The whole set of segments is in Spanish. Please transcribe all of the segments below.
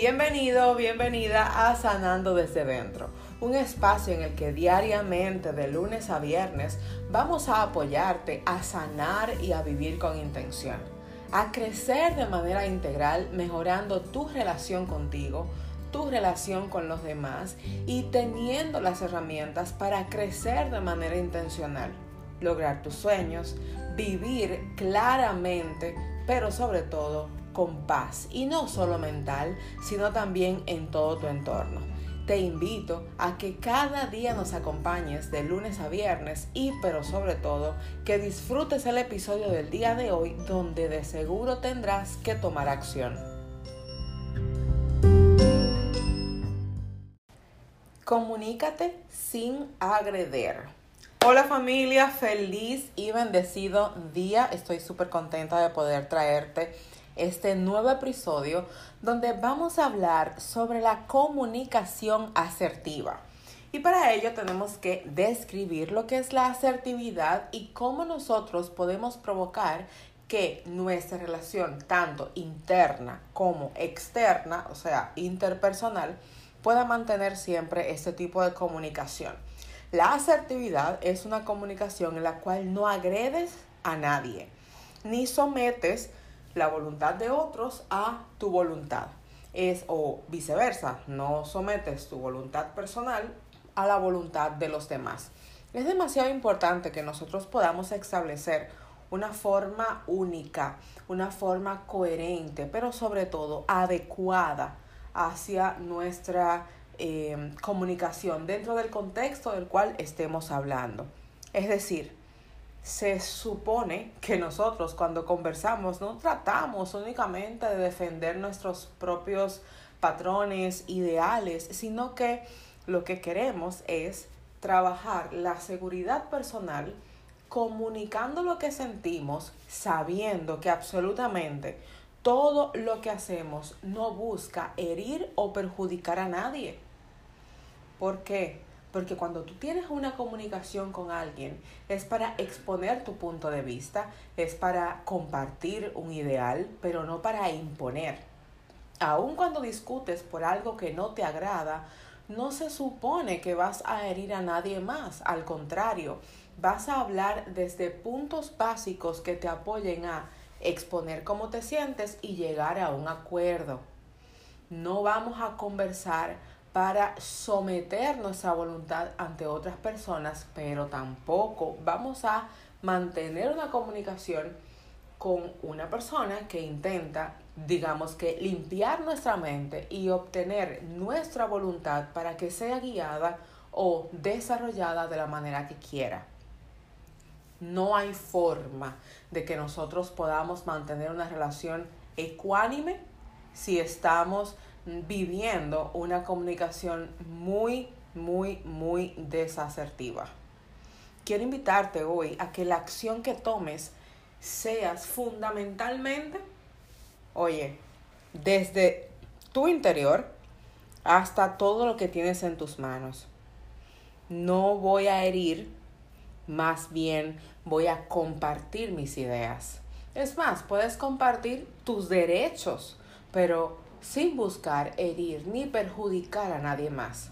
Bienvenido, bienvenida a Sanando desde dentro, un espacio en el que diariamente, de lunes a viernes, vamos a apoyarte a sanar y a vivir con intención, a crecer de manera integral, mejorando tu relación contigo, tu relación con los demás y teniendo las herramientas para crecer de manera intencional, lograr tus sueños, vivir claramente, pero sobre todo con paz y no solo mental, sino también en todo tu entorno. Te invito a que cada día nos acompañes de lunes a viernes y pero sobre todo que disfrutes el episodio del día de hoy donde de seguro tendrás que tomar acción. Comunícate sin agreder. Hola familia, feliz y bendecido día. Estoy súper contenta de poder traerte este nuevo episodio donde vamos a hablar sobre la comunicación asertiva. Y para ello tenemos que describir lo que es la asertividad y cómo nosotros podemos provocar que nuestra relación, tanto interna como externa, o sea, interpersonal, pueda mantener siempre este tipo de comunicación. La asertividad es una comunicación en la cual no agredes a nadie, ni sometes la voluntad de otros a tu voluntad. Es o viceversa, no sometes tu voluntad personal a la voluntad de los demás. Es demasiado importante que nosotros podamos establecer una forma única, una forma coherente, pero sobre todo adecuada hacia nuestra eh, comunicación dentro del contexto del cual estemos hablando. Es decir, se supone que nosotros cuando conversamos no tratamos únicamente de defender nuestros propios patrones, ideales, sino que lo que queremos es trabajar la seguridad personal comunicando lo que sentimos, sabiendo que absolutamente todo lo que hacemos no busca herir o perjudicar a nadie. ¿Por qué? Porque cuando tú tienes una comunicación con alguien, es para exponer tu punto de vista, es para compartir un ideal, pero no para imponer. Aun cuando discutes por algo que no te agrada, no se supone que vas a herir a nadie más. Al contrario, vas a hablar desde puntos básicos que te apoyen a exponer cómo te sientes y llegar a un acuerdo. No vamos a conversar para someter nuestra voluntad ante otras personas, pero tampoco vamos a mantener una comunicación con una persona que intenta, digamos que, limpiar nuestra mente y obtener nuestra voluntad para que sea guiada o desarrollada de la manera que quiera. No hay forma de que nosotros podamos mantener una relación ecuánime si estamos viviendo una comunicación muy, muy, muy desasertiva. Quiero invitarte hoy a que la acción que tomes seas fundamentalmente, oye, desde tu interior hasta todo lo que tienes en tus manos. No voy a herir, más bien voy a compartir mis ideas. Es más, puedes compartir tus derechos, pero sin buscar herir ni perjudicar a nadie más.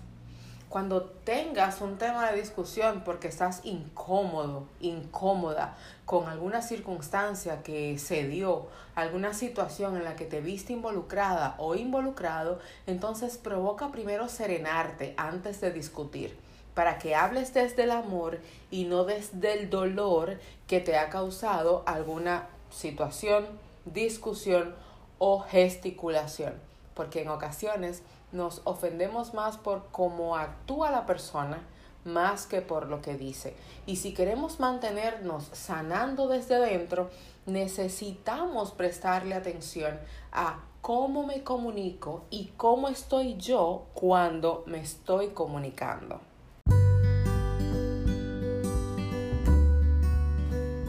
Cuando tengas un tema de discusión porque estás incómodo, incómoda con alguna circunstancia que se dio, alguna situación en la que te viste involucrada o involucrado, entonces provoca primero serenarte antes de discutir, para que hables desde el amor y no desde el dolor que te ha causado alguna situación, discusión o gesticulación, porque en ocasiones nos ofendemos más por cómo actúa la persona más que por lo que dice. Y si queremos mantenernos sanando desde dentro, necesitamos prestarle atención a cómo me comunico y cómo estoy yo cuando me estoy comunicando.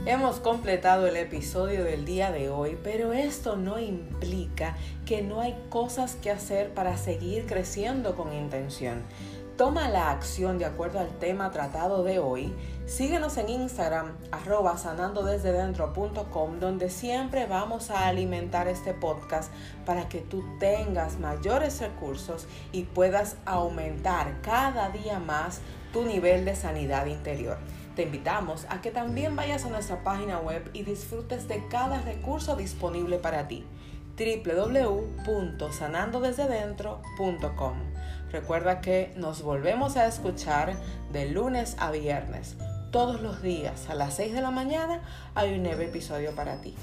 Hemos completado el episodio del día de hoy, pero esto no implica que no hay cosas que hacer para seguir creciendo con intención. toma la acción de acuerdo al tema tratado de hoy, síguenos en Instagram arroba sanandodesdedentro.com donde siempre vamos a alimentar este podcast para que tú tengas mayores recursos y puedas aumentar cada día más tu nivel de sanidad interior. Te invitamos a que también vayas a nuestra página web y disfrutes de cada recurso disponible para ti www.sanandodesdedentro.com. Recuerda que nos volvemos a escuchar de lunes a viernes. Todos los días a las 6 de la mañana hay un nuevo episodio para ti.